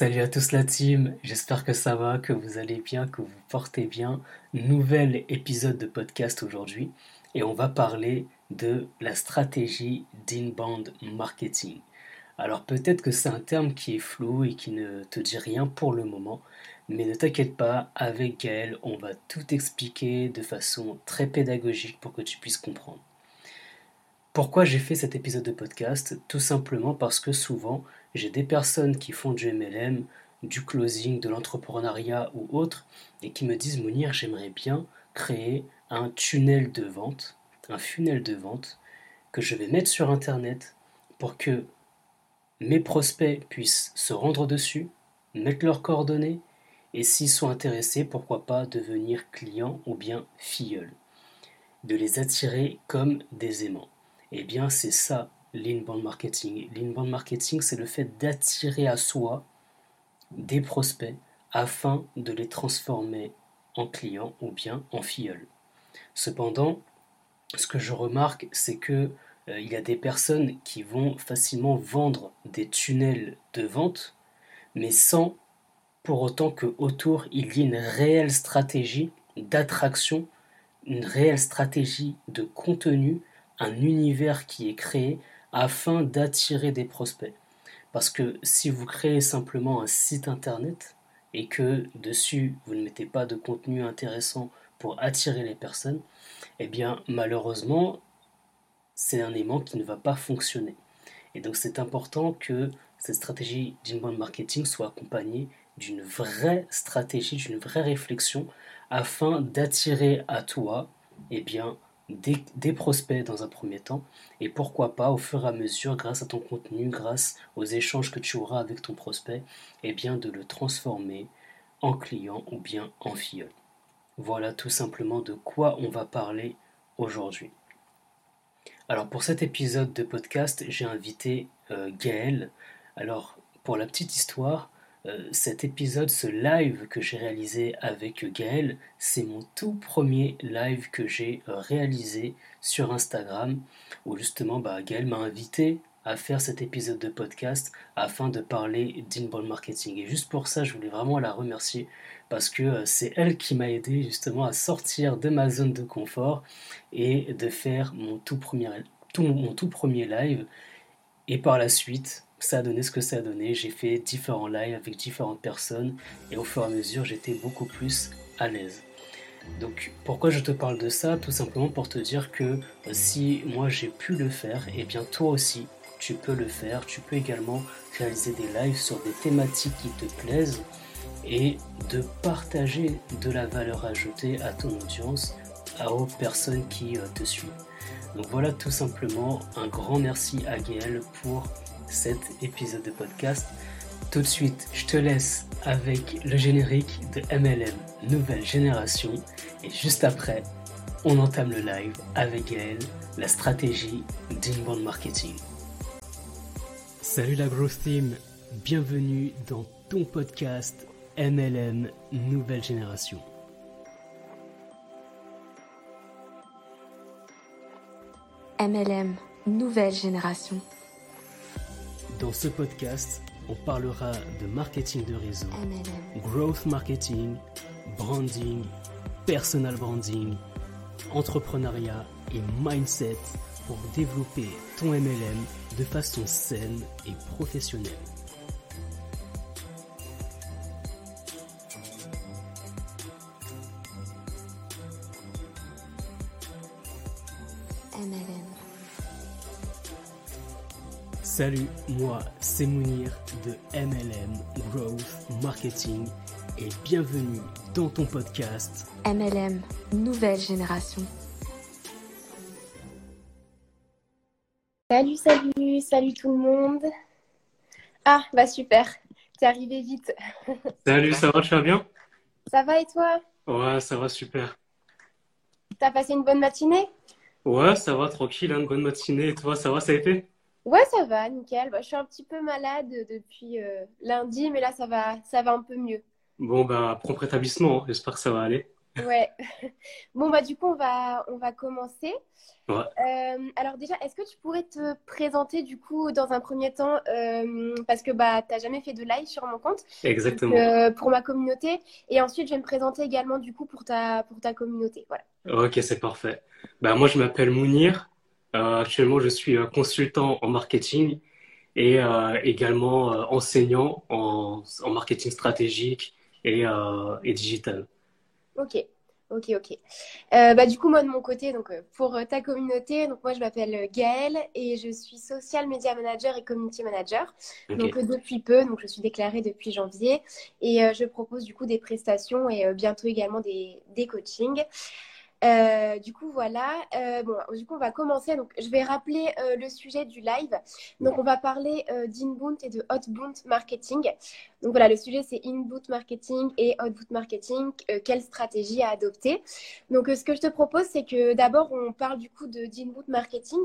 Salut à tous la team, j'espère que ça va, que vous allez bien, que vous portez bien. Nouvel épisode de podcast aujourd'hui et on va parler de la stratégie d'inbound marketing. Alors peut-être que c'est un terme qui est flou et qui ne te dit rien pour le moment, mais ne t'inquiète pas, avec Gaël, on va tout expliquer de façon très pédagogique pour que tu puisses comprendre. Pourquoi j'ai fait cet épisode de podcast? Tout simplement parce que souvent, j'ai des personnes qui font du MLM, du closing, de l'entrepreneuriat ou autre, et qui me disent Mounir, j'aimerais bien créer un tunnel de vente, un funnel de vente que je vais mettre sur Internet pour que mes prospects puissent se rendre dessus, mettre leurs coordonnées, et s'ils sont intéressés, pourquoi pas devenir clients ou bien filleuls. De les attirer comme des aimants. Eh bien, c'est ça l'inbound marketing. L'inbound marketing, c'est le fait d'attirer à soi des prospects afin de les transformer en clients ou bien en filleuls. Cependant, ce que je remarque, c'est que euh, il y a des personnes qui vont facilement vendre des tunnels de vente, mais sans pour autant que autour il y ait une réelle stratégie d'attraction, une réelle stratégie de contenu un univers qui est créé afin d'attirer des prospects. Parce que si vous créez simplement un site internet et que dessus vous ne mettez pas de contenu intéressant pour attirer les personnes, eh bien malheureusement c'est un aimant qui ne va pas fonctionner. Et donc c'est important que cette stratégie d'inbound marketing soit accompagnée d'une vraie stratégie, d'une vraie réflexion afin d'attirer à toi eh bien, des, prospects dans un premier temps, et pourquoi pas au fur et à mesure, grâce à ton contenu, grâce aux échanges que tu auras avec ton prospect, et eh bien de le transformer en client ou bien en filleul. Voilà tout simplement de quoi on va parler aujourd'hui. Alors pour cet épisode de podcast, j'ai invité euh, Gaël. Alors pour la petite histoire, cet épisode, ce live que j'ai réalisé avec Gaël, c'est mon tout premier live que j'ai euh, réalisé sur Instagram, où justement bah, Gaël m'a invité à faire cet épisode de podcast afin de parler d'inbound marketing. Et juste pour ça, je voulais vraiment la remercier parce que euh, c'est elle qui m'a aidé justement à sortir de ma zone de confort et de faire mon tout premier live. Et par la suite, ça a donné ce que ça a donné. J'ai fait différents lives avec différentes personnes et au fur et à mesure, j'étais beaucoup plus à l'aise. Donc pourquoi je te parle de ça? Tout simplement pour te dire que euh, si moi j'ai pu le faire, et eh bien toi aussi tu peux le faire. Tu peux également réaliser des lives sur des thématiques qui te plaisent et de partager de la valeur ajoutée à ton audience, aux personnes qui euh, te suivent. Donc voilà tout simplement un grand merci à Gaël pour cet épisode de podcast. Tout de suite, je te laisse avec le générique de MLM Nouvelle Génération. Et juste après, on entame le live avec Gaël, la stratégie d'inbound marketing. Salut la Growth Team, bienvenue dans ton podcast MLM Nouvelle Génération. MLM Nouvelle Génération. Dans ce podcast, on parlera de marketing de réseau, growth marketing, branding, personal branding, entrepreneuriat et mindset pour développer ton MLM de façon saine et professionnelle. Salut, moi c'est Mounir de MLM Growth Marketing et bienvenue dans ton podcast MLM Nouvelle Génération. Salut, salut, salut tout le monde. Ah, bah super, t'es arrivé vite. Salut, ça va, tu vas bien? Ça va et toi? Ouais, ça va super. T'as passé une bonne matinée? Ouais, ça va, tranquille, une hein, bonne matinée. Et toi, ça va, ça a été? Ouais, ça va, nickel. Bah, je suis un petit peu malade depuis euh, lundi, mais là, ça va, ça va un peu mieux. Bon, bah, prompt rétablissement. Hein. J'espère que ça va aller. Ouais. Bon, bah, du coup, on va, on va commencer. Ouais, Euh, alors, déjà, est-ce que tu pourrais te présenter, du coup, dans un premier temps, euh, parce que bah, tu n'as jamais fait de live sur mon compte, donc, exactement. euh, pour ma communauté. Et ensuite, je vais me présenter également, du coup, pour ta, pour ta communauté. Voilà. Ok, c'est parfait. Bah, moi, je m'appelle Mounir. Euh, actuellement, je suis euh, consultant en marketing et euh, également enseignant en, en marketing stratégique et, et digital. Ok, ok, ok. Euh, bah, du coup, moi de mon côté, donc pour ta communauté, donc moi je m'appelle Gaëlle et je suis social media manager et community manager. Donc depuis peu, donc je suis déclarée depuis janvier et euh, je propose du coup des prestations et euh, bientôt également des, des coachings. Euh, du coup, voilà. Euh, bon, du coup, on va commencer. Donc, je vais rappeler euh, le sujet du live. Donc, on va parler d'inbound et de outbound marketing. Donc, voilà, le sujet, c'est inbound marketing et outbound marketing. Quelle stratégie à adopter? Donc, ce que je te propose, c'est que d'abord, on parle du coup de d'inbound marketing.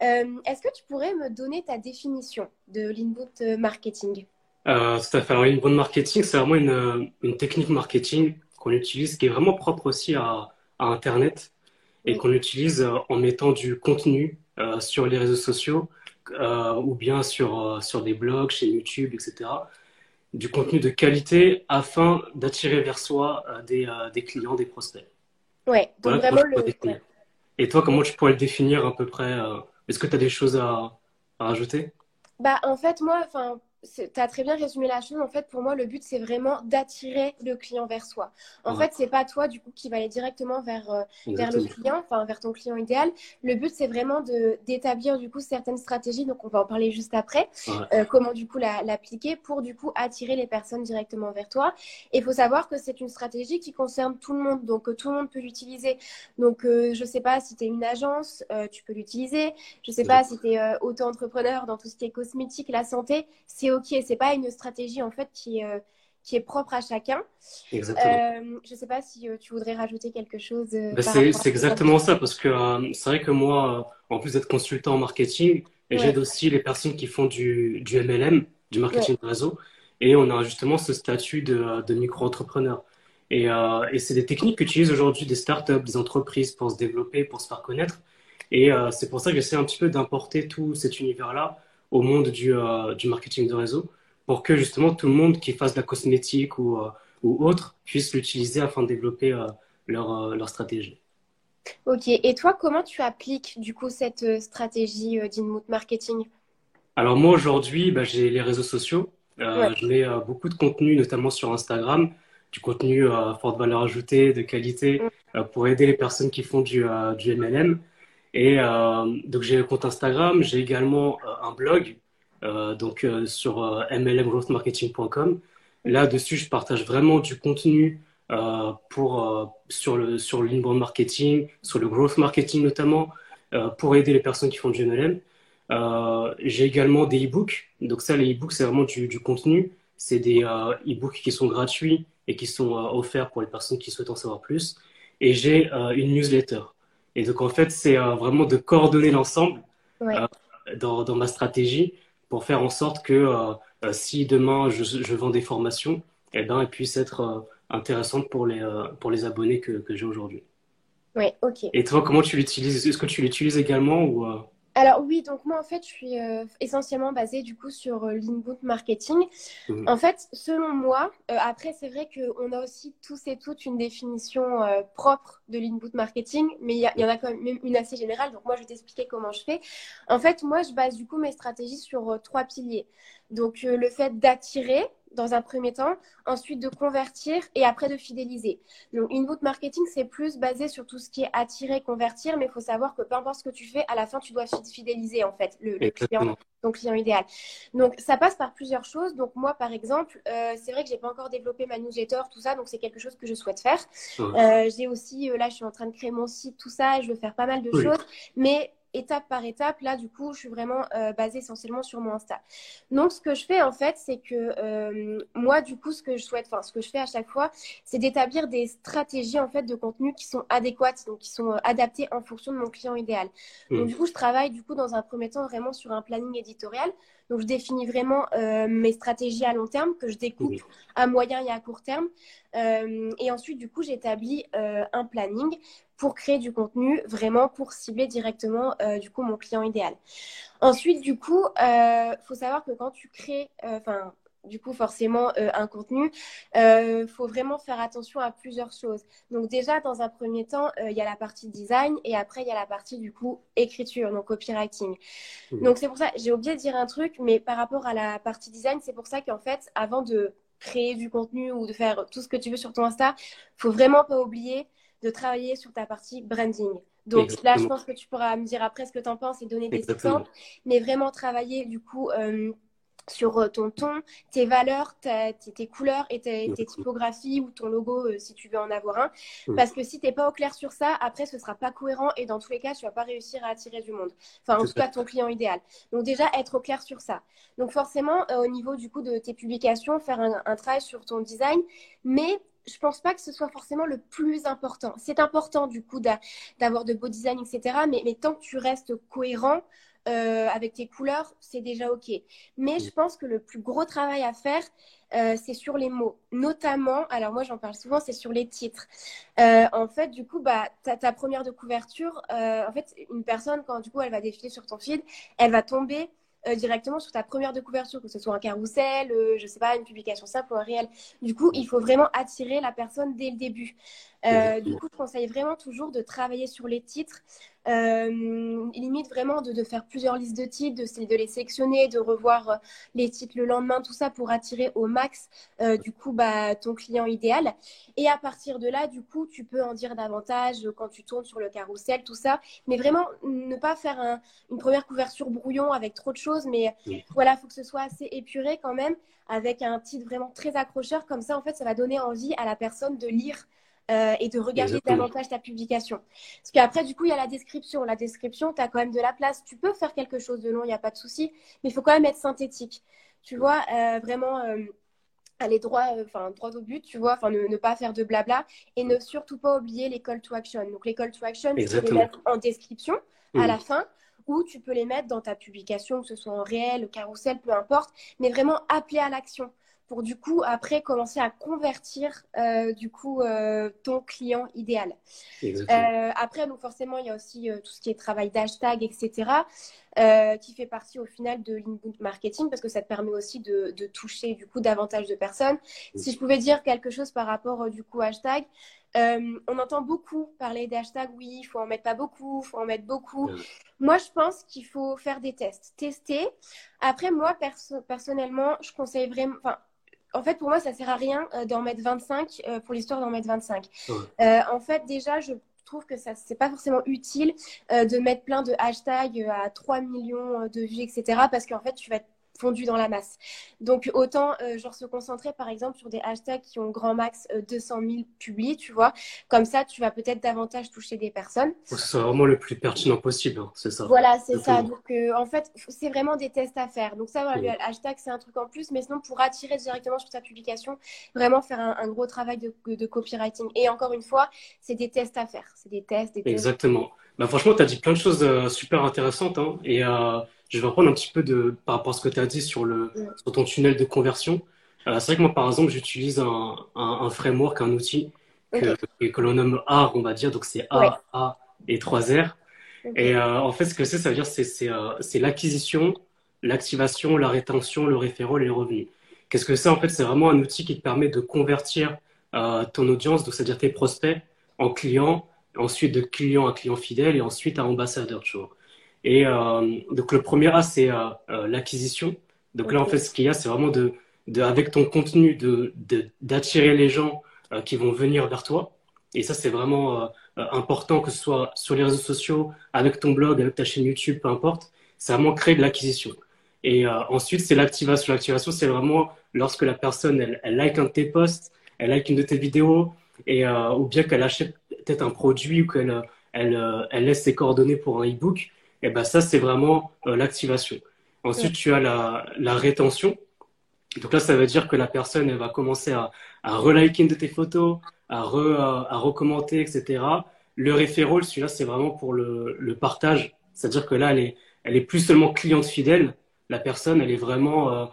Est-ce que tu pourrais me donner ta définition de l'inbound marketing? Euh, tout à fait. Alors, inbound marketing, c'est vraiment une technique marketing qu'on utilise qui est vraiment propre aussi à, à Internet et Oui. qu'on utilise euh, en mettant du contenu euh, sur les réseaux sociaux euh, ou bien sur, sur des blogs, chez YouTube, etc. Du contenu de qualité afin d'attirer vers soi des, des clients, des prospects. Ouais, donc Voilà vraiment le. ouais. Et toi, comment tu pourrais le définir à peu près Est-ce que tu as des choses à, à rajouter? Bah, en fait, moi, enfin, tu as très bien résumé la chose. En fait, pour moi, le but, c'est vraiment d'attirer le client vers soi. En Ouais, fait, c'est pas toi, du coup, qui va aller directement vers, euh, vers le client, enfin, vers ton client idéal. Le but, c'est vraiment d'établir, du coup, certaines stratégies. Donc, on va en parler juste après. Ouais, Euh, comment, du coup, la- l'appliquer pour, du coup, attirer les personnes directement vers toi. Et il faut savoir que c'est une stratégie qui concerne tout le monde. Donc, euh, tout le monde peut l'utiliser. Donc, euh, je sais pas si tu es une agence, tu peux l'utiliser. Je sais pas si tu es auto-entrepreneur dans tout ce qui est cosmétique, la santé, c'est OK. C'est pas une stratégie en fait qui est, euh, qui est propre à chacun. exactement. Euh, je sais pas si euh, tu voudrais rajouter quelque chose Ben, c'est, c'est exactement ça, parce que c'est vrai que moi, en plus d'être consultant en marketing, et j'aide aussi les personnes qui font du, du MLM, du ouais, marketing de réseau, et on a justement ce statut de, de micro-entrepreneur. Et, euh, et c'est des techniques qu'utilisent aujourd'hui des startups, des entreprises pour se développer, pour se faire connaître. Et euh, c'est pour ça que j'essaie un petit peu d'importer tout cet univers-là au monde du, euh, du marketing de réseau, pour que justement tout le monde qui fasse de la cosmétique ou, euh, ou autre puisse l'utiliser afin de développer euh, leur, euh, leur stratégie. Ok. Et toi, comment tu appliques du coup cette euh, stratégie euh, d'inbound marketing? Alors moi aujourd'hui, bah, j'ai les réseaux sociaux. Euh, Ouais. je mets euh, beaucoup de contenu, notamment sur Instagram, du contenu euh, à forte valeur ajoutée, de qualité, Mm. euh, pour aider les personnes qui font du, euh, du MLM. Et euh, donc j'ai le compte Instagram, j'ai également euh, un blog, euh, donc sur mlmgrowthmarketing.com. Là-dessus, je partage vraiment du contenu euh, pour, sur le, sur l'inbound marketing, sur le growth marketing notamment, pour aider les personnes qui font du MLM. J'ai également des e-books. Donc ça, les e-books, c'est vraiment du, du contenu. C'est des e-books qui sont gratuits et qui sont offerts pour les personnes qui souhaitent en savoir plus. Et j'ai une newsletter. Et donc en fait, c'est euh, vraiment de coordonner l'ensemble euh, dans, dans ma stratégie pour faire en sorte que euh, si demain je, je vends des formations, eh ben, elles puissent être intéressantes pour les, pour les abonnés que, que j'ai aujourd'hui. Ouais, ok. Et toi, comment tu l'utilises? Est-ce que tu l'utilises également ou Alors oui, donc moi en fait, je suis euh, essentiellement basée du coup sur euh, l'inbound marketing. Mhm. En fait, selon moi, euh, après c'est vrai qu'on a aussi tous et toutes une définition euh, propre de l'inbound marketing, mais il y, y en a quand même une assez générale. Donc moi, je vais t'expliquer comment je fais. En fait, moi, je base du coup mes stratégies sur euh, trois piliers. Donc euh, le fait d'attirer dans un premier temps, ensuite de convertir et après de fidéliser. Donc, inbound marketing, c'est plus basé sur tout ce qui est attirer, convertir, mais il faut savoir que peu importe ce que tu fais, à la fin, tu dois fidéliser en fait le, le client, ton client idéal. Donc, ça passe par plusieurs choses. Donc, moi, par exemple, euh, c'est vrai que j'ai pas encore développé ma newsletter, tout ça, donc c'est quelque chose que je souhaite faire. Euh, j'ai aussi, là, je suis en train de créer mon site, tout ça, et je veux faire pas mal de Oui. choses, mais étape par étape, là, du coup, je suis vraiment euh, basée essentiellement sur mon Insta. Donc, ce que je fais, en fait, c'est que euh, moi, du coup, ce que je souhaite, enfin, ce que je fais à chaque fois, c'est d'établir des stratégies, en fait, de contenu qui sont adéquates, donc qui sont euh, adaptées en fonction de mon client idéal. Donc, Mhm. du coup, je travaille, du coup, dans un premier temps, vraiment sur un planning éditorial. Donc, je définis vraiment mes stratégies à long terme que je découpe à moyen et à court terme. et ensuite, du coup, j'établis un planning pour créer du contenu vraiment pour cibler directement du coup mon client idéal. Ensuite, du coup, il faut savoir que quand tu crées, enfin du coup forcément euh, un contenu, il euh, faut vraiment faire attention à plusieurs choses. Donc déjà, dans un premier temps, euh, il y a la partie design et après, il y a la partie du coup écriture, donc copywriting. Mmh. Donc c'est pour ça, j'ai oublié de dire un truc, mais par rapport à la partie design, c'est pour ça qu'en fait, avant de créer du contenu ou de faire tout ce que tu veux sur ton Insta, faut vraiment pas oublier de travailler sur ta partie branding. Donc là, je pense que tu pourras me dire après ce que tu en penses et donner des exemples, mais vraiment travailler du coup sur euh, ton ton, tes valeurs, tes, couleurs et tes, typographies ou ton logo euh, si tu veux en avoir un. Parce que si tu n'es pas au clair sur ça, après ce sera pas cohérent et dans tous les cas, tu vas pas réussir à attirer du monde. Enfin, en tout cas, ton client idéal. Donc déjà, être au clair sur ça. Donc forcément, euh, au niveau du coup de tes publications, faire un, travail sur ton design, mais je pense pas que ce soit forcément le plus important. C'est important du coup d'avoir de beaux designs, etc. Mais, mais tant que tu restes cohérent, euh, avec tes couleurs, c'est déjà OK. Mais je pense que le plus gros travail à faire, euh, c'est sur les mots. Notamment, alors moi j'en parle souvent, c'est sur les titres. Euh, en fait, du coup, bah, ta, ta première de couverture, en fait, une personne, quand du coup elle va défiler sur ton feed, elle va tomber directement sur ta première de couverture, que ce soit un carrousel, je sais pas, une publication simple ou un réel. Du coup, il faut vraiment attirer la personne dès le début. Du coup, je conseille vraiment toujours de travailler sur les titres. Euh, limite vraiment de, de, faire plusieurs listes de titres, de, de les sélectionner, de revoir euh, les titres le lendemain, tout ça pour attirer au max euh, du coup bah, ton client idéal. Et à partir de là, du coup, tu peux en dire davantage quand tu tournes sur le carrousel, tout ça. Mais vraiment, ne pas faire un, une première couverture brouillon avec trop de choses. Mais voilà, il faut que ce soit assez épuré quand même, avec un titre vraiment très accrocheur. Comme ça, en fait, ça va donner envie à la personne de lire euh, et de regarder davantage ta publication. Parce qu'après, du coup, il y a la description. La description, tu as quand même de la place. Tu peux faire quelque chose de long, il n'y a pas de souci, mais il faut quand même être synthétique. Tu vois, euh, vraiment euh, aller droit, enfin droit au but, tu vois, enfin ne, pas faire de blabla et ne surtout pas oublier les call to action. Donc les call to action, tu peux les mettre en description à la fin ou tu peux les mettre dans ta publication, que ce soit en réel, carrousel, peu importe, mais vraiment appeler à l'action pour du coup après commencer à convertir euh, du coup euh, ton client idéal. Euh, après donc forcément il y a aussi tout ce qui est travail d'hashtag etc qui fait partie au final de l'inbound marketing parce que ça te permet aussi de, de toucher du coup davantage de personnes. Si je pouvais dire quelque chose par rapport du coup hashtag, on entend beaucoup parler des hashtags, oui, il faut en mettre pas beaucoup, il faut en mettre beaucoup. Moi, je pense qu'il faut faire des tests, tester. Après, moi, personnellement, je conseille vraiment, enfin, en fait, pour moi, ça sert à rien euh, d'en mettre 25 euh, pour l'histoire d'en mettre 25. Euh, en fait, déjà, je trouve que ça c'est pas forcément utile de mettre plein de hashtags à 3 millions de vues, etc. Parce qu'en fait, tu vas fondu dans la masse. Donc autant euh, genre se concentrer par exemple sur des hashtags qui ont grand max 200 euh, 000 publiés, tu vois. Comme ça, tu vas peut-être davantage toucher des personnes. Pour que ce soit vraiment le plus pertinent possible, hein, c'est ça. Voilà, c'est ça. Donc euh, en fait, c'est vraiment des tests à faire. Donc ça, voilà, le hashtag c'est un truc en plus, mais sinon pour attirer directement sur ta publication, vraiment faire un, gros travail de, de, copywriting. Et encore une fois, c'est des tests à faire. C'est des tests, des tests. Exactement. Bah, franchement, tu as dit plein de choses super intéressantes. Hein, et je vais reprendre un petit peu de, par rapport à ce que tu as dit sur, le, sur ton tunnel de conversion. Euh, c'est vrai que moi, par exemple, j'utilise un, un, framework, un outil que, que l'on nomme AR, on va dire. Donc, c'est A, A et 3 R. Et euh, en fait, ce que c'est, ça veut dire c'est c'est euh, l'acquisition, l'activation, la rétention, le référent et les revenus. Qu'est-ce que c'est En fait, c'est vraiment un outil qui te permet de convertir ton audience, donc c'est-à-dire tes prospects, en clients, ensuite de clients à clients fidèles et ensuite à ambassadeurs, tu vois. Et euh, donc le premier A, c'est euh, euh, l'acquisition. Donc là, en fait, ce qu'il y a, c'est vraiment de, de, avec ton contenu, de, d'attirer les gens qui vont venir vers toi. Et ça, c'est vraiment important, que ce soit sur les réseaux sociaux, avec ton blog, avec ta chaîne YouTube, peu importe. C'est vraiment créer de l'acquisition. Et ensuite, c'est l'activation. L'activation, c'est vraiment lorsque la personne, elle, elle, like un de tes posts, elle like une de tes vidéos, et, ou bien qu'elle achète peut-être un produit ou qu'elle elle, elle laisse ses coordonnées pour un e-book et ben ça, c'est vraiment euh, l'activation. Ensuite, tu as la, la, rétention. Donc là, ça veut dire que la personne, elle va commencer à, à reliker de tes photos, à, re, à, recommenter, etc. Le referral, celui-là, c'est vraiment pour le, le partage. C'est-à-dire que là, elle est, elle est plus seulement cliente fidèle, la personne, elle est vraiment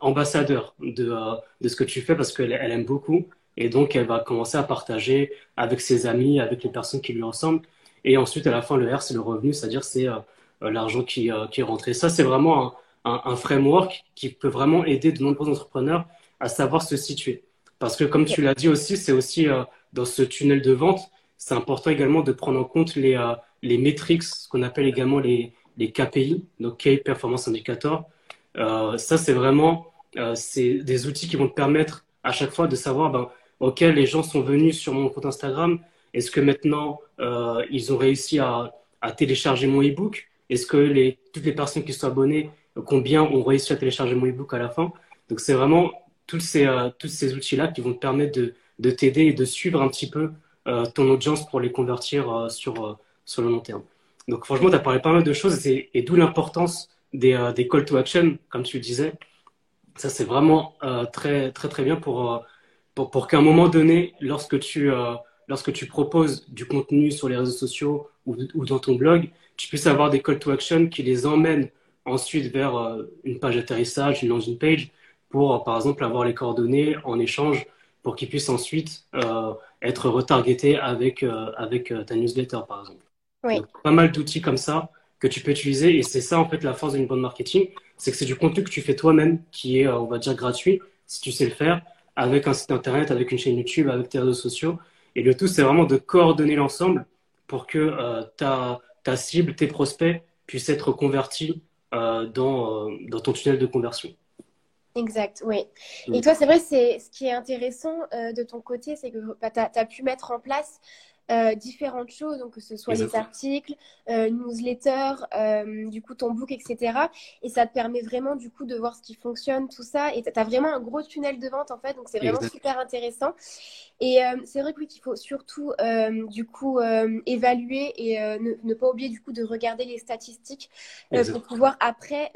ambassadeur de, de ce que tu fais parce qu'elle elle aime beaucoup. Et donc, elle va commencer à partager avec ses amis, avec les personnes qui lui ressemblent. Et ensuite, à la fin, le R, c'est le revenu, c'est-à-dire c'est l'argent qui, qui est rentré. Ça, c'est vraiment un, framework qui peut vraiment aider de nombreux entrepreneurs à savoir se situer. Parce que comme tu l'as dit aussi, c'est aussi euh, dans ce tunnel de vente, c'est important également de prendre en compte les, euh, les métriques, ce qu'on appelle également les, les KPI, donc Key Performance Indicator. Euh, ça, c'est vraiment euh, des outils qui vont te permettre à chaque fois de savoir, ben, OK, les gens sont venus sur mon compte Instagram. Est-ce que maintenant, euh, ils ont réussi à, télécharger mon e-book? Est-ce que toutes les personnes qui sont abonnées, combien ont réussi à télécharger mon e-book à la fin? Donc, c'est vraiment tous ces, euh, ces outils-là qui vont te permettre de, de t'aider et de suivre un petit peu euh, ton audience pour les convertir euh, sur, sur le long terme. Donc franchement, tu as parlé pas mal de choses et, et d'où l'importance des, des call to action, comme tu le disais. Ça, c'est vraiment très, très, très bien pour, pour, pour qu'à un moment donné, lorsque tu, lorsque tu proposes du contenu sur les réseaux sociaux ou, ou, dans ton blog, tu puisses avoir des call to action qui les emmènent ensuite vers une page d'atterrissage, une landing page, pour, par exemple, avoir les coordonnées en échange pour qu'ils puissent ensuite euh, être retargetés avec, euh, avec euh, ta newsletter, par exemple. Oui. Donc, pas mal d'outils comme ça que tu peux utiliser et c'est ça, en fait, la force d'une bonne marketing, c'est que c'est du contenu que tu fais toi-même qui est, on va dire, gratuit, si tu sais le faire, avec un site internet, avec une chaîne YouTube, avec tes réseaux sociaux. Et le tout, c'est vraiment de coordonner l'ensemble pour que ta, ta cible, tes prospects puissent être convertis dans, dans ton tunnel de conversion. Exact, oui. Et mm. toi, c'est vrai, c'est ce qui est intéressant euh, de ton côté, c'est que bah, tu as, pu mettre en place euh, différentes choses, donc que ce soit les articles, euh, newsletter, euh, du coup ton book, etc. Et ça te permet vraiment du coup de voir ce qui fonctionne, tout ça. Et tu as vraiment un gros tunnel de vente en fait, donc c'est vraiment super intéressant. Et euh, c'est vrai qu'il faut surtout du coup évaluer et ne, ne, pas oublier du coup de regarder les statistiques pour pouvoir après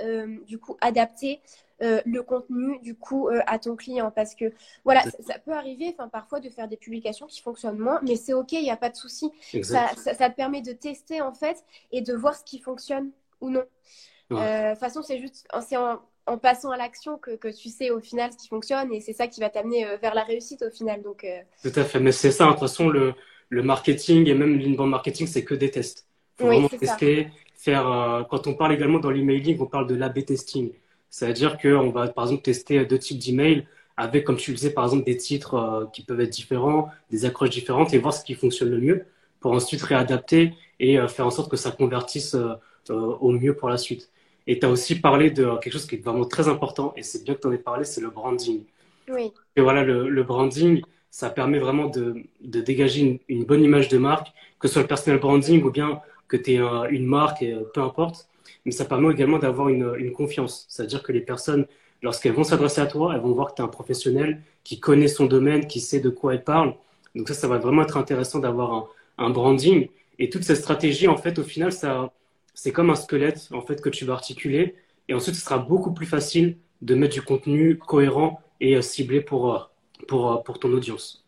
du coup adapter euh, le contenu du coup euh, à ton client. Parce que voilà ça, peut arriver enfin parfois de faire des publications qui fonctionnent moins mais c'est ok il n'y a pas de souci. Ça, ça, te permet de tester en fait et de voir ce qui fonctionne ou non. Euh, de toute façon c'est juste c'est en, en, passant à l'action que, que, tu sais au final ce qui fonctionne et c'est ça qui va t'amener vers la réussite au final. Donc tout à fait. Mais c'est ça de toute façon le, le marketing et même l'inbound marketing c'est que des tests. Faut vraiment tester faire quand on parle également dans l'emailing on parle de l'A/B testing c'est-à-dire qu'on va, par exemple, tester deux types d'emails avec, comme tu le disais, par exemple, des titres euh, qui peuvent être différents, des accroches différentes et voir ce qui fonctionne le mieux pour ensuite réadapter et euh, faire en sorte que ça convertisse euh, au mieux pour la suite. Et tu as aussi parlé de quelque chose qui est vraiment très important et c'est bien que tu en aies parlé, c'est le branding. Oui. Et voilà, le, le branding, ça permet vraiment de, de dégager une, une, bonne image de marque, que ce soit le personal branding ou bien que tu aies une marque, et, peu importe mais ça permet également d'avoir une, une, confiance. C'est-à-dire que les personnes, lorsqu'elles vont s'adresser à toi, elles vont voir que tu es un professionnel qui connaît son domaine, qui sait de quoi elle parle. Donc ça, ça va vraiment être intéressant d'avoir un, un, branding. Et toute cette stratégie, en fait, au final, ça, c'est comme un squelette en fait que tu vas articuler. Et ensuite, ce sera beaucoup plus facile de mettre du contenu cohérent et euh, ciblé pour, euh, pour, euh, pour ton audience.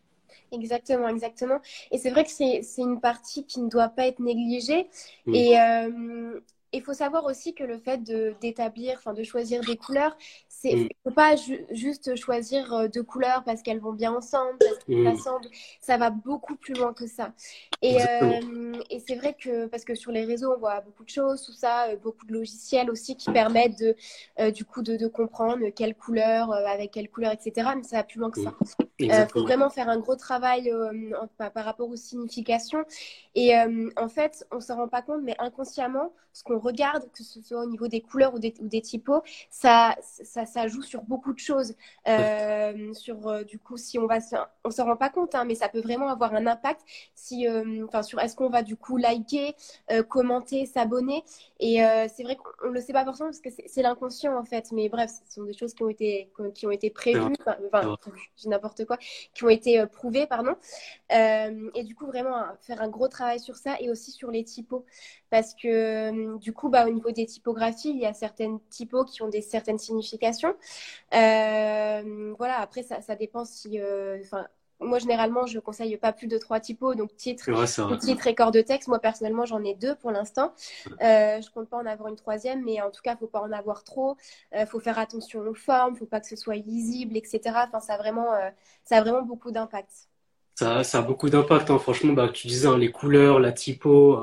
Exactement, exactement. Et c'est vrai que c'est une partie qui ne doit pas être négligée. Mmh. Et, euh, il faut savoir aussi que le fait d'établir, enfin de choisir des couleurs, c'est ne mm. faut pas juste choisir euh, deux couleurs parce qu'elles vont bien ensemble, parce qu'elles mm. Ça va beaucoup plus loin que ça. Et, euh, et c'est vrai que parce que sur les réseaux, on voit beaucoup de choses, tout ça, euh, beaucoup de logiciels aussi qui permettent de, du coup de, de, comprendre quelle couleur avec quelle couleur, etc. Mais ça va plus loin que ça. Il mm. faut vraiment faire un gros travail par, par, rapport aux significations. Et en fait, on s'en rend pas compte, mais inconsciemment, ce qu'on regarde, que ce soit au niveau des couleurs ou des, ou des typos, ça, ça, ça, joue sur beaucoup de choses. Euh, sur, euh, du coup, si on va, on s'en rend pas compte, hein, mais ça peut vraiment avoir un impact si, euh, enfin, sur est-ce qu'on va du coup liker, commenter, s'abonner. Et c'est vrai qu'on le sait pas forcément parce que c'est l'inconscient en fait. Mais bref, ce sont des choses qui ont été, qui ont été prévues, enfin, n'importe quoi, qui ont été prouvées, pardon. et du coup, vraiment faire un gros travail sur ça et aussi sur les typos parce que du coup, bah, au niveau des typographies, il y a certaines typos qui ont des certaines significations. Euh, voilà, après, ça, ça dépend si, euh, moi, généralement, je conseille pas plus de trois typos, donc titre, ouais, titre et corps de texte. Moi, personnellement, j'en ai deux pour l'instant. Euh, je compte pas en avoir une troisième, mais en tout cas, faut pas en avoir trop. Euh, faut faire attention aux formes, faut pas que ce soit lisible, etc. Enfin, ça a vraiment, euh, ça a vraiment beaucoup d'impact. Ça, ça, a beaucoup d'impact, hein. franchement. Bah, tu disais hein, les couleurs, la typo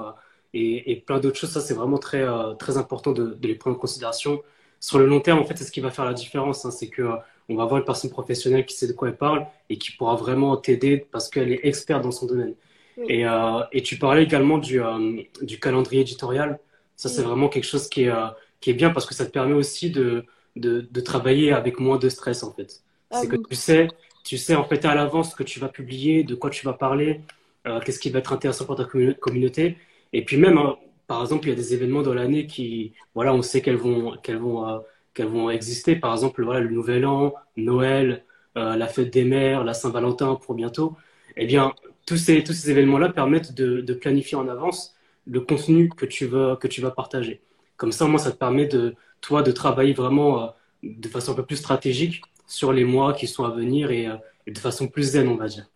et, et, plein d'autres choses. Ça, c'est vraiment très, très important de, de, les prendre en considération. Sur le long terme, en fait, c'est ce qui va faire la différence. Hein. c'est que on va avoir une personne professionnelle qui sait de quoi elle parle et qui pourra vraiment t'aider parce qu'elle est experte dans son domaine. Et, euh, et, tu parlais également du, euh, du calendrier éditorial. Ça, c'est vraiment quelque chose qui est, euh, qui est bien parce que ça te permet aussi de, de, de travailler avec moins de stress, en fait. Ah c'est que tu sais, tu sais en fait à l'avance ce que tu vas publier, de quoi tu vas parler, euh, qu'est-ce qui va être intéressant pour ta communauté. Et puis même, hein, par exemple, il y a des événements dans l'année qui, voilà, on sait qu'elles vont, qu'elles vont euh, qu'elles vont exister. Par exemple, voilà, le Nouvel An, Noël, euh, la fête des mères, la Saint-Valentin pour bientôt. Eh bien, tous ces, tous ces événements-là permettent de, planifier en avance le contenu que tu veux, que tu vas partager. Comme ça, moi, ça te permet de, toi, de travailler vraiment euh, de façon un peu plus stratégique sur les mois qui sont à venir et, de façon plus zen, on va dire.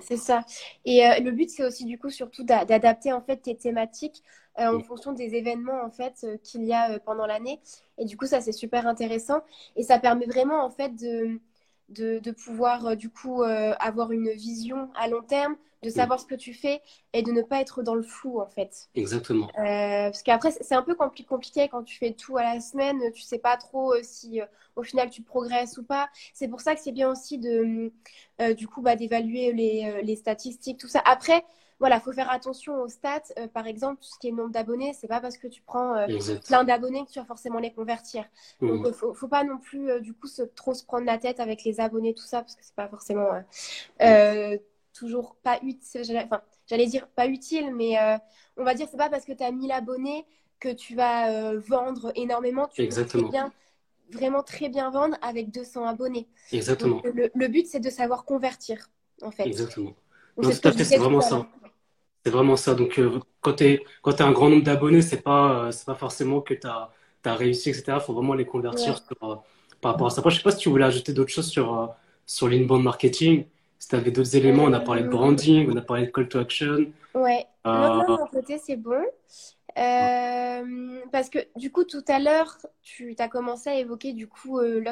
C'est ça. Et le but, c'est aussi du coup surtout d'adapter en fait tes thématiques euh, en fonction des événements en fait euh, qu'il y a pendant l'année. Et du coup, ça c'est super intéressant et ça permet vraiment en fait de de, de pouvoir du coup avoir une vision à long terme, de savoir ce que tu fais et de ne pas être dans le flou en fait. Exactement. Euh, parce qu'après c'est un peu compliqué quand tu fais tout à la semaine, tu sais pas trop euh, si euh, au final tu progresses ou pas. C'est pour ça que c'est bien aussi de du coup bah, d'évaluer les, les, statistiques, tout ça. Après voilà, faut faire attention aux stats. par exemple, tout ce qui est nombre d'abonnés, c'est pas parce que tu prends plein d'abonnés que tu vas forcément les convertir. Donc, mmh. faut, faut pas non plus du coup se, trop se prendre la tête avec les abonnés, tout ça, parce que c'est pas forcément toujours pas utile. Enfin, j'allais dire pas utile, mais euh, on va dire c'est pas parce que tu as 1000 abonnés que tu vas euh, vendre énormément. Tu Exactement. peux bien, vraiment très bien vendre avec 200 abonnés. Exactement. le, but, c'est de savoir convertir, en fait. Exactement. c'est vraiment ça. C'est vraiment ça. Donc, euh, quand tu as un grand nombre d'abonnés, c'est pas, c'est pas forcément que tu as, réussi, etc. Il faut vraiment les convertir par rapport à ça. Après, je sais pas si tu voulais ajouter d'autres choses sur, sur l'inbound marketing. Si tu avais d'autres éléments, on a parlé de branding, on a parlé de call to action. Ouais, euh... non, de mon côté, c'est bon. Euh, parce que du coup, tout à l'heure, tu as commencé à évoquer du coup euh,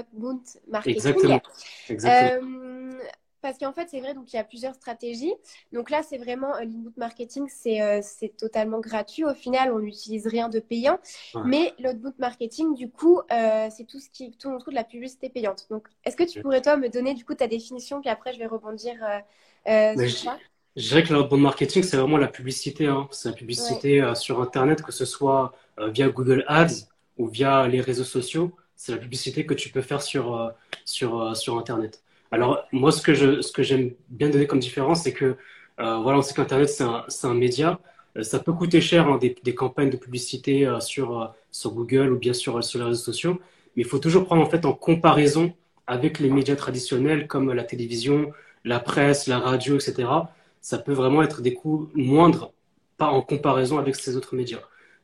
marketing. Exactement. Exactement. Parce qu'en fait, c'est vrai, donc il y a plusieurs stratégies. Donc là, c'est vraiment euh, l'inbound marketing, c'est euh, totalement gratuit. Au final, on n'utilise rien de payant. Ouais. Mais l'outbound marketing, du coup, euh, c'est tout ce qui tourne autour de la publicité payante. Donc, est-ce que tu pourrais, toi, me donner du coup ta définition, puis après, je vais rebondir euh, sur ça je dirais que l'outbound marketing, c'est vraiment la publicité. Hein. C'est la publicité ouais. sur Internet, que ce soit via Google Ads ou via les réseaux sociaux. C'est la publicité que tu peux faire sur, sur, sur Internet. Alors, moi, ce que je, ce que j'aime bien donner comme différence, c'est que, euh, voilà, on sait qu'Internet, c'est un, c'est un média. Euh, ça peut coûter cher, hein, des, campagnes de publicité euh, sur, sur Google ou bien sur, les réseaux sociaux. Mais il faut toujours prendre, en fait, en comparaison avec les médias traditionnels comme la télévision, la presse, la radio, etc. Ça peut vraiment être des coûts moindres, pas en comparaison avec ces autres médias.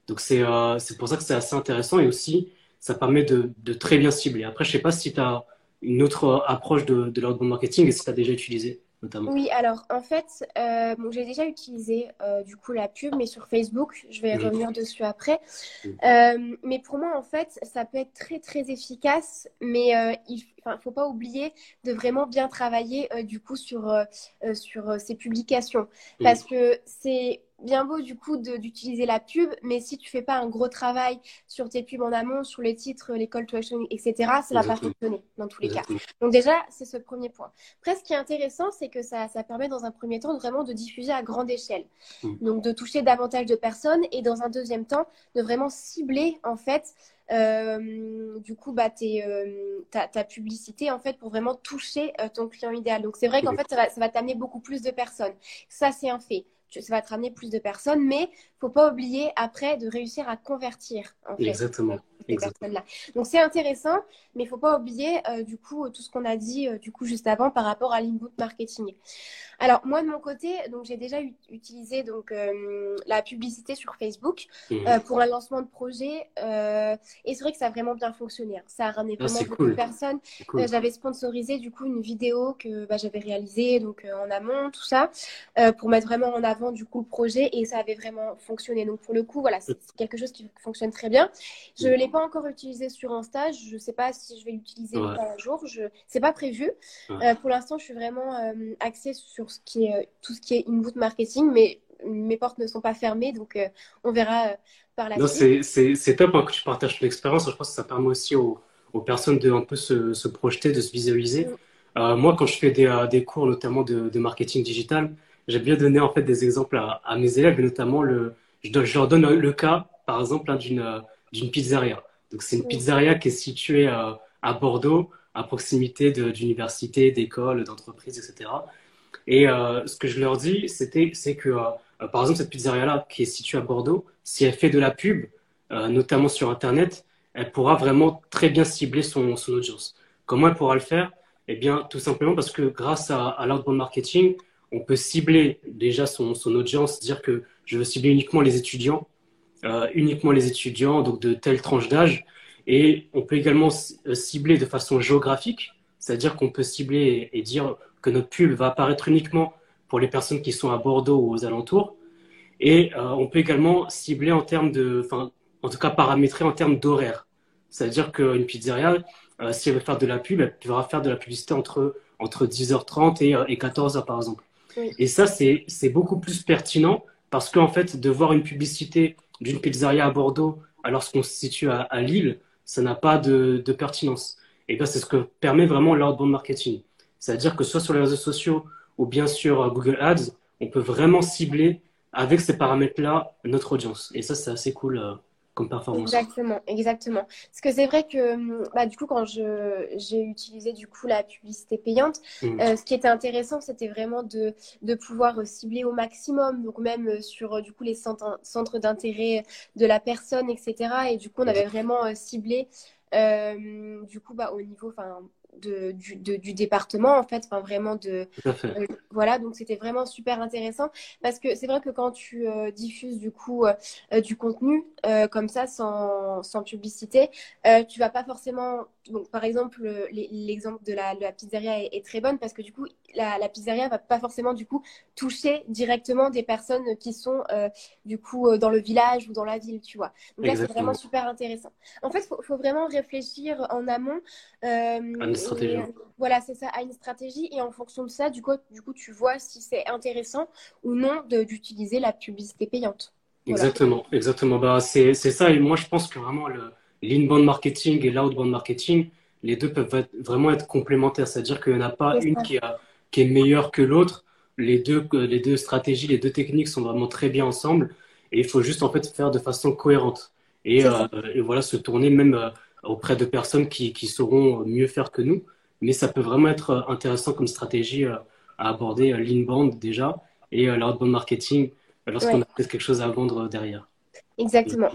Donc, c'est, c'est pour ça que c'est assez intéressant et aussi, ça permet de, de très bien cibler. Après, je sais pas si tu as une autre approche de, de l'outbound marketing et si tu as déjà utilisé notamment Oui, alors en fait, euh, bon, j'ai déjà utilisé euh, du coup la pub, mais sur Facebook, je vais mmh. revenir dessus après. Mmh. Euh, mais pour moi, en fait, ça peut être très très efficace, mais il ne faut pas oublier de vraiment bien travailler du coup sur, sur ces publications. Mmh. Parce que c'est bien beau du coup d'utiliser la pub, mais si tu fais pas un gros travail sur tes pubs en amont, sur les titres, les call to action, etc., ça va pas fonctionner dans tous les Exactement. cas. Donc déjà, c'est ce premier point. Après, ce qui est intéressant, c'est que ça, ça permet dans un premier temps vraiment de diffuser à grande échelle. Mmh. Donc de toucher davantage de personnes et dans un deuxième temps, de vraiment cibler en fait euh, du coup bah, tes, euh, ta, ta, publicité en fait pour vraiment toucher euh, ton client idéal. Donc c'est vrai qu'en fait ça va, ça va t'amener beaucoup plus de personnes. Ça c'est un fait ça va te plus de personnes, mais faut pas oublier après de réussir à convertir en fait, Exactement. ces. Donc c'est intéressant, mais il faut pas oublier euh, du coup tout ce qu'on a dit euh, du coup juste avant par rapport à l'inbound marketing. Alors moi de mon côté, donc j'ai déjà utilisé donc euh, la publicité sur Facebook mmh. pour un lancement de projet et c'est vrai que ça a vraiment bien fonctionné. Hein. Ça a ramené ah, vraiment beaucoup de personnes. j'avais sponsorisé du coup une vidéo que bah, j'avais réalisée donc en amont tout ça pour mettre vraiment en avant du coup le projet et ça avait vraiment fonctionné. Donc pour le coup voilà c'est quelque chose qui fonctionne très bien. Je ne l'ai pas encore utilisé sur un stage. Je ne sais pas si je vais l'utiliser un jour. Je... C'est pas prévu. Euh, pour l'instant, je suis vraiment euh, axée sur ce qui est, euh, tout ce qui est inbound marketing, mais mes portes ne sont pas fermées, donc on verra par la suite. C'est top hein, que tu partages ton expérience. Je pense que ça permet aussi aux, aux personnes de un peu se, se, projeter, de se visualiser. Mm. moi, quand je fais des, des cours, notamment de, de marketing digital, j'aime bien donner en fait des exemples à, à mes élèves, et notamment le, je, je, leur donne le cas, par exemple, hein, d'une d'une pizzeria. Donc c'est une pizzeria qui est située euh, à Bordeaux, à proximité d'universités, d'écoles, d'entreprises, etc. Et euh, ce que je leur dis, c'était, c'est que, euh, par exemple, cette pizzeria-là, qui est située à Bordeaux, si elle fait de la pub, notamment sur Internet, elle pourra vraiment très bien cibler son, son audience. Comment elle pourra le faire? Eh bien, tout simplement parce que grâce à, à l'outbound marketing, on peut cibler déjà son, son audience, dire que je veux cibler uniquement les étudiants, euh, uniquement les étudiants, donc de telle tranche d'âge. Et on peut également euh, cibler de façon géographique, c'est-à-dire qu'on peut cibler et, dire que notre pub va apparaître uniquement pour les personnes qui sont à Bordeaux ou aux alentours. Et euh, on peut également cibler en termes de, enfin, en tout cas paramétrer en termes d'horaire. C'est-à-dire qu'une pizzeria, si elle veut faire de la pub, elle devra faire de la publicité entre, entre 10h30 et, et 14h par exemple. Et ça, c'est beaucoup plus pertinent parce qu'en fait, de voir une publicité d'une pizzeria à Bordeaux alors qu'on se situe à, Lille, ça n'a pas de, pertinence. Et bien, c'est ce que permet vraiment l'outbound marketing. C'est-à-dire que soit sur les réseaux sociaux ou bien sur euh, Google Ads, on peut vraiment cibler avec ces paramètres-là notre audience. Et ça, c'est assez cool. Euh, performance. Exactement, exactement. Parce que c'est vrai que hum, bah, du coup, quand j'ai utilisé du coup la publicité payante, mmh. euh, ce qui était intéressant, c'était vraiment de, de pouvoir euh, cibler au maximum, donc même euh, sur du coup les centres, centres d'intérêt de la personne, etc. Et du coup, on avait vraiment ciblé du coup bah, au niveau, enfin de, du, du, département, en fait, enfin vraiment de. Euh, voilà, donc c'était vraiment super intéressant parce que c'est vrai que quand tu euh, diffuses du coup euh, du contenu comme ça sans, sans publicité, tu vas pas forcément. Donc, par exemple, l'exemple de la, de la pizzeria est, très bonne parce que du coup, la, la, pizzeria va pas forcément du coup toucher directement des personnes qui sont du coup dans le village ou dans la ville, tu vois. Donc là, c'est vraiment super intéressant. En fait, il faut, faut, vraiment réfléchir en amont stratégie. voilà, c'est ça, à une stratégie. Et en fonction de ça, du coup, du coup tu vois si c'est intéressant ou non d'utiliser la publicité payante. Exactement, exactement. Bah, c'est ça. Et moi, je pense que vraiment, l'inbound marketing et l'outbound marketing, les deux peuvent vraiment être complémentaires. C'est-à-dire qu'il n'y en a pas une qui, a, qui est meilleure que l'autre. Les deux, les deux stratégies, les deux techniques sont vraiment très bien ensemble. Et il faut juste en fait faire de façon cohérente. Et, euh, et voilà, se tourner même euh, auprès de personnes qui, qui, sauront mieux faire que nous. Mais ça peut vraiment être intéressant comme stratégie euh, à aborder euh, l'inbound déjà et euh, l'outbound marketing lorsqu'on a peut-être quelque chose à vendre derrière. Exactement.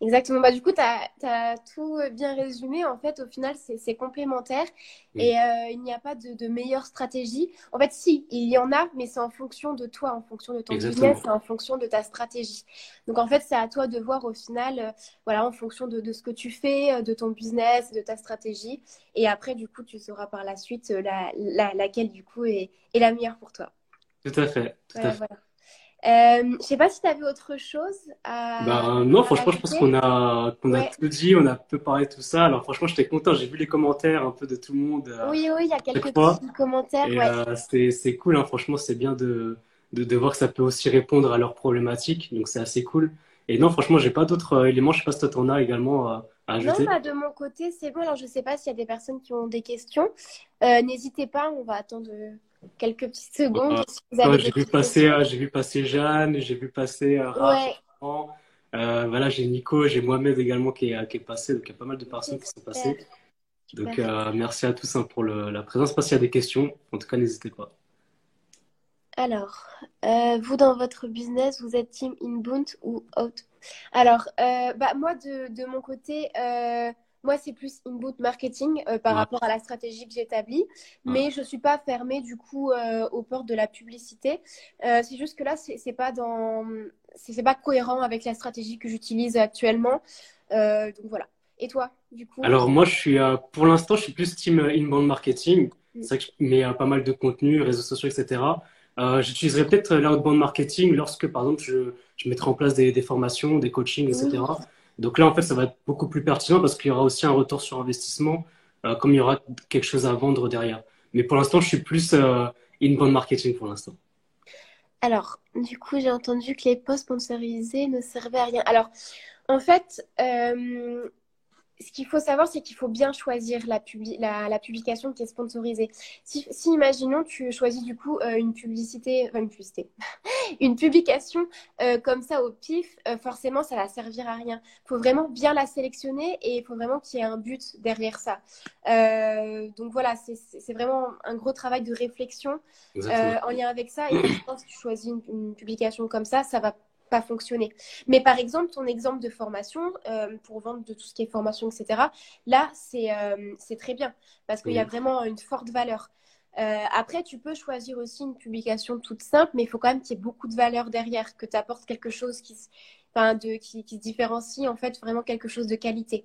Exactement. Bah, du coup, tu as, tout bien résumé. En fait, au final, c'est complémentaire et euh, il n'y a pas de, meilleure stratégie. En fait, si, il y en a, mais c'est en fonction de toi, en fonction de ton business, en fonction de ta stratégie. Donc, en fait, c'est à toi de voir au final, euh, voilà, en fonction de, ce que tu fais, euh, de ton business, de ta stratégie. Et après, du coup, tu sauras par la suite la, laquelle, du coup, est, est, la meilleure pour toi. Tout à fait. Tout à fait. Euh, je sais pas si tu avais autre chose à. Bah, non, franchement, je pense qu'on a, qu'on a tout dit, on a peu parlé de tout ça. Alors, franchement, j'étais content. J'ai vu les commentaires un peu de tout le monde. Euh, oui, oui, il y a quelques petits commentaires. Euh, c'est cool, hein. franchement, c'est bien de, de, de, voir que ça peut aussi répondre à leurs problématiques. Donc, c'est assez cool. Et non, franchement, j'ai pas d'autres euh, éléments. Je sais pas si toi, t'en as également à ajouter. Non, bah, de mon côté, c'est bon. Alors, je sais pas s'il y a des personnes qui ont des questions. N'hésitez pas, on va attendre quelques petites secondes. j'ai vu passer, euh, j'ai vu passer Jeanne, j'ai vu passer euh, euh, voilà, j'ai Nico, j'ai Mohamed également qui est, qui est, passé. Donc il y a pas mal de personnes qui sont passées. Donc merci à tous hein, pour le, la présence. Pas s'il y a des questions. En tout cas, n'hésitez pas. Alors, euh, vous dans votre business, vous êtes team inbound ou out? Alors, bah, moi de, de mon côté, moi c'est plus inbound marketing euh, par Ouais, rapport à la stratégie que j'établis, ouais. mais je suis pas fermée du coup euh, aux portes de la publicité. Euh, c'est juste que là, c'est pas dans, c'est pas cohérent avec la stratégie que j'utilise actuellement. Donc voilà. Et toi, du coup? Alors moi, je suis, pour l'instant, je suis plus team inbound marketing. Mm. C'est vrai que je mets pas mal de contenu, réseaux sociaux, etc. J'utiliserai peut-être l'outbound marketing lorsque, par exemple, je, je mettrai en place des, des formations, des coachings, etc. Donc là, en fait, ça va être beaucoup plus pertinent parce qu'il y aura aussi un retour sur investissement, euh, comme il y aura quelque chose à vendre derrière. Mais pour l'instant, je suis plus euh, inbound marketing pour l'instant. Alors, du coup, j'ai entendu que les posts sponsorisés ne servaient à rien. Alors, en fait, euh, ce qu'il faut savoir, c'est qu'il faut bien choisir la, publi- la, la publication qui est sponsorisée. Si, si, imaginons, tu choisis du coup euh, une publicité, enfin une publicité, une publication euh, comme ça au pif, euh, forcément, ça va servir à rien. Il faut vraiment bien la sélectionner et il faut vraiment qu'il y ait un but derrière ça. Donc voilà, c'est vraiment un gros travail de réflexion en lien avec ça. Et je pense que tu choisis une, une publication comme ça, ça va pas fonctionner. Mais par exemple, ton exemple de formation, euh, pour vendre de tout ce qui est formation, etc., là, c'est euh, c'est très bien parce qu'il y a Mhm. vraiment une forte valeur. Euh, après, tu peux choisir aussi une publication toute simple, mais il faut quand même qu'il y ait beaucoup de valeur derrière, que tu apportes quelque chose qui, de, qui, qui se différencie, en fait, vraiment quelque chose de qualité.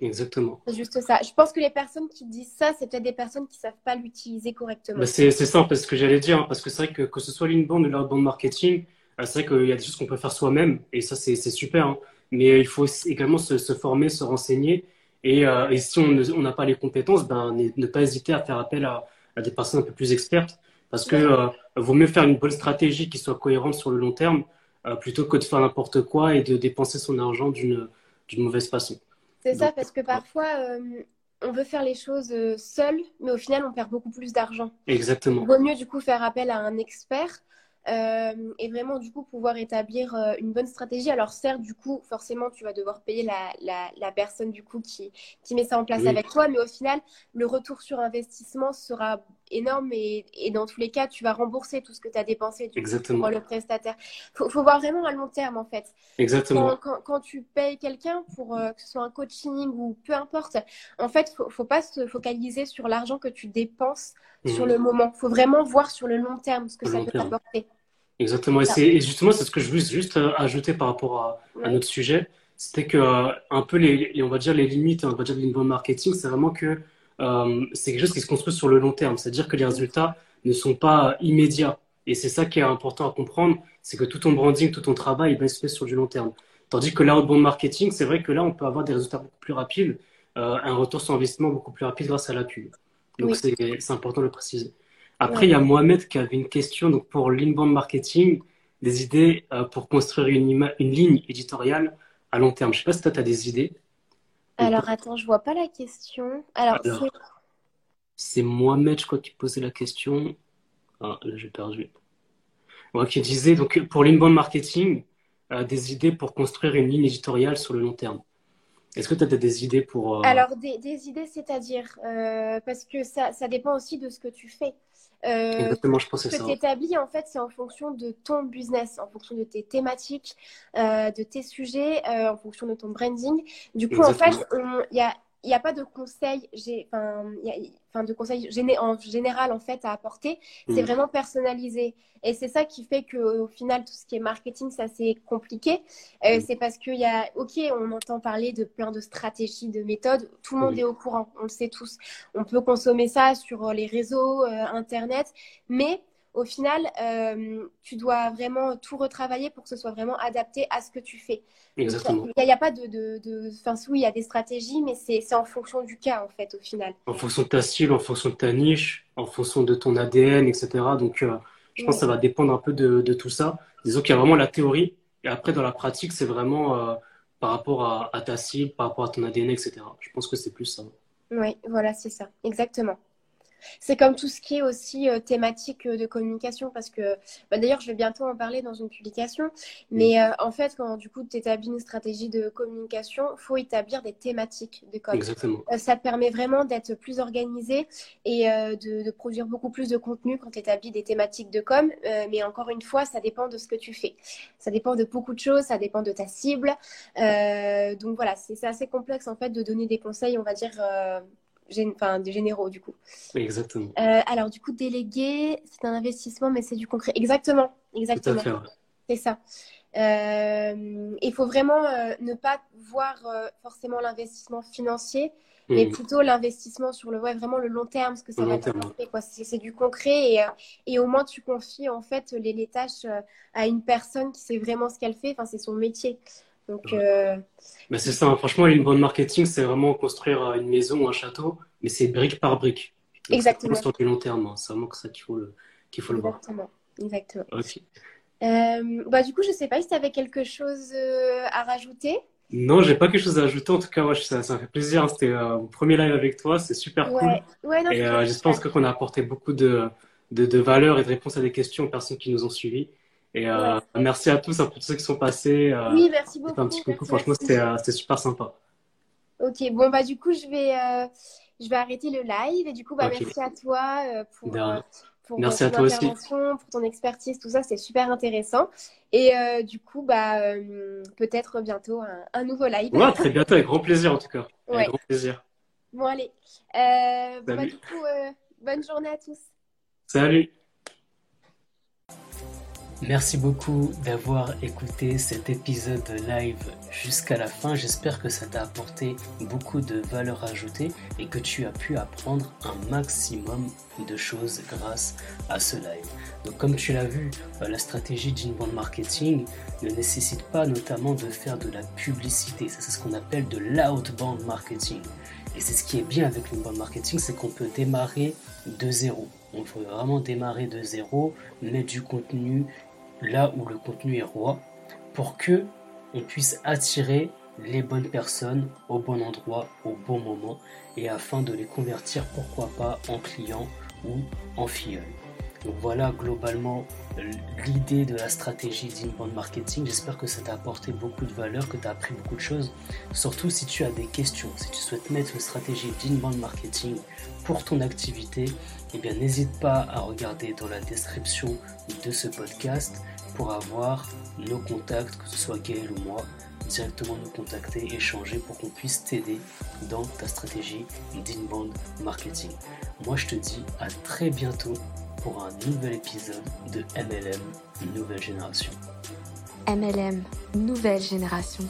Exactement. C'est juste ça. Je pense que les personnes qui disent ça, c'est peut-être des personnes qui savent pas l'utiliser Bah, correctement. c'est c'est ça, parce que j'allais dire, hein, parce que c'est vrai que que ce soit l'inbound ou l'outbound marketing, c'est vrai qu'il y a des choses qu'on peut faire soi-même, et ça c'est super, hein. Mais il faut également se, se former, se renseigner, et, euh, et si on n'a pas les compétences, ben, ne, pas hésiter à faire appel à, à des personnes un peu plus expertes, parce que euh, vaut mieux faire une bonne stratégie qui soit cohérente sur le long terme, euh, plutôt que de faire n'importe quoi et de dépenser son argent d'une mauvaise façon. C'est ça, parce que parfois, on veut faire les choses seul, mais au final, on perd beaucoup plus d'argent. Il exactement, vaut mieux du coup faire appel à un expert euh, et vraiment du coup pouvoir établir euh, une bonne stratégie. Alors certes, du coup, forcément, tu vas devoir payer la, la, la personne du coup qui, qui met ça en place oui, avec toi, mais au final, le retour sur investissement sera énorme et, et dans tous les cas, tu vas rembourser tout ce que tu as dépensé du coup pour exactement, le prestataire. Faut, faut voir vraiment à long terme en fait. exactement, Quand, quand, quand tu payes quelqu'un pour euh, que ce soit un coaching ou peu importe, en fait, faut, faut pas se focaliser sur l'argent que tu dépenses sur Mhm. le moment. Faut vraiment voir sur le long terme ce que le ça peut t'apporter. Exactement. Et, et justement, c'est ce que je voulais juste euh, ajouter par rapport à, notre sujet. C'était que, euh, un peu les, les- on va dire les limites, on va dire de l'inbound marketing, c'est vraiment que euh, c'est quelque chose qui se construit sur le long terme. C'est-à-dire que les résultats ne sont pas immédiats. Et c'est ça qui est important à comprendre, c'est que tout ton branding, tout ton travail, il se fait sur du long terme. Tandis que l'outbound marketing, c'est vrai que là, on peut avoir des résultats beaucoup plus rapides, euh, un retour sur investissement beaucoup plus rapide grâce à la pub. Donc, Oui. c'est, important de le préciser. Après, Ouais. il y a Mohamed qui avait une question donc pour l'inbound marketing, des idées euh, pour construire une, une ligne éditoriale à long terme. Je sais pas si toi, tu as des idées. Alors attends, je vois pas la question. Alors c'est alors, c'est Mohamed, je crois, qui posait la question. Ah, là, j'ai perdu. Ouais, qui disait donc pour l'inbound marketing, euh, des idées pour construire une ligne éditoriale sur le long terme. Est-ce que tu as des idées pour... euh, alors des, des idées, c'est-à-dire euh, parce que ça, ça dépend aussi de ce que tu fais. Euh, Exactement, je pensais ce que ça. tu établis, en fait, c'est en fonction de ton business, en fonction de tes thématiques, euh, de tes sujets, euh, en fonction de ton branding. Du coup, en fait, il y a, il y a pas de conseils, j'ai, enfin, de conseils géné- en général, en fait, à apporter. C'est Mm. vraiment personnalisé. Et c'est ça qui fait qu'au final, tout ce qui est marketing, ça c'est compliqué. Euh, Mm. c'est parce qu'il y a, ok, on entend parler de plein de stratégies, de méthodes. Tout le monde Mm. est au courant, on le sait tous. On peut consommer ça sur les réseaux, euh, Internet, mais au final, euh, tu dois vraiment tout retravailler pour que ce soit vraiment adapté à ce que tu fais. Exactement. il n'y a, pas de, de, de... Enfin, oui, il y a des stratégies, mais c'est en fonction du cas, en fait, au final. En fonction de ta style, en fonction de ta niche, en fonction de ton ADN, etc. Donc, euh, je pense que ça va dépendre un peu de, de tout ça. Disons qu'il y a vraiment la théorie, et après, dans la pratique, c'est vraiment euh, par rapport à, à ta cible, par rapport à ton ADN, etc. Je pense que c'est plus ça. Oui, voilà, c'est ça, exactement. C'est comme tout ce qui est aussi euh, thématique euh, de communication, parce que bah, d'ailleurs, je vais bientôt en parler dans une publication. Mais euh, en fait, quand du coup tu établis une stratégie de communication, il faut établir des thématiques de com. Exactement. ça te permet vraiment d'être plus organisé et de, de, produire beaucoup plus de contenu quand tu établis des thématiques de com. mais encore une fois, ça dépend de ce que tu fais. Ça dépend de beaucoup de choses, ça dépend de ta cible. donc voilà, c'est assez complexe en fait de donner des conseils, on va dire enfin, des généraux du coup. exactement. Euh, alors du coup, déléguer, c'est un investissement, mais c'est du concret. Exactement, exactement. C'est ça. Euh, il faut vraiment euh, ne pas voir forcément l'investissement financier, mais mm. plutôt l'investissement sur le ouais, vraiment le long terme, ce que ça va t'apporter. C'est du concret et, et, au moins tu confies en fait les, les tâches à une personne qui sait vraiment ce qu'elle fait. Enfin, c'est son métier. Donc, euh, bah, c'est ça, hein. franchement, une bonne marketing, c'est vraiment construire euh, une maison ou un château, mais c'est brique par brique. Exactement. Sur du long terme, hein. c'est vraiment que ça qu'il faut le, qu'il faut le voir. Exactement. Euh, bah, du coup, je sais pas si tu avais quelque chose à rajouter. Non, j'ai pas quelque chose à ajouter. En tout cas, ça, ça, fait plaisir. Hein. C'était mon premier live avec toi. C'est super cool. Ouais, et j'espère qu'on a apporté beaucoup de, de, de valeur et de réponses à des questions aux personnes qui nous ont suivis. Et euh, merci à tous, à tous ceux qui sont passés. Euh, oui, merci beaucoup. Un petit coucou, franchement, euh, c'était super sympa. Ok, bon, bah, du coup, je vais, je vais arrêter le live. Et du coup, bah, merci à toi pour, pour merci à toi aussi. pour ton expertise, tout ça, c'est super intéressant. Et du coup, bah, peut-être bientôt un, nouveau live. Ouais, très bientôt, avec grand plaisir en tout cas. Avec grand plaisir. Bon, allez. bon, bah, du coup, bonne journée à tous. Salut. Merci beaucoup d'avoir écouté cet épisode live jusqu'à la fin. J'espère que ça t'a apporté beaucoup de valeur ajoutée et que tu as pu apprendre un maximum de choses grâce à ce live. Donc comme tu l'as vu, euh, la stratégie d'inbound marketing ne nécessite pas notamment de faire de la publicité. Ça c'est ce qu'on appelle de l'outbound marketing. Et c'est ce qui est bien avec l'inbound marketing, c'est qu'on peut démarrer de zéro. On peut vraiment démarrer de zéro, mettre du contenu là où le contenu est roi, pour que on puisse attirer les bonnes personnes au bon endroit, au bon moment, et afin de les convertir, pourquoi pas, en clients ou en filleuls. Donc voilà globalement l'idée de la stratégie d'inbound marketing. J'espère que ça t'a apporté beaucoup de valeur, que tu as appris beaucoup de choses. Surtout si tu as des questions, si tu souhaites mettre une stratégie d'inbound marketing pour ton activité, eh bien n'hésite pas à regarder dans la description de ce podcast pour avoir nos contacts, que ce soit Gaël ou moi, directement nous contacter, échanger pour qu'on puisse t'aider dans ta stratégie d'inbound marketing. Moi je te dis à très bientôt pour un nouvel épisode de MLM Nouvelle Génération. MLM Nouvelle Génération.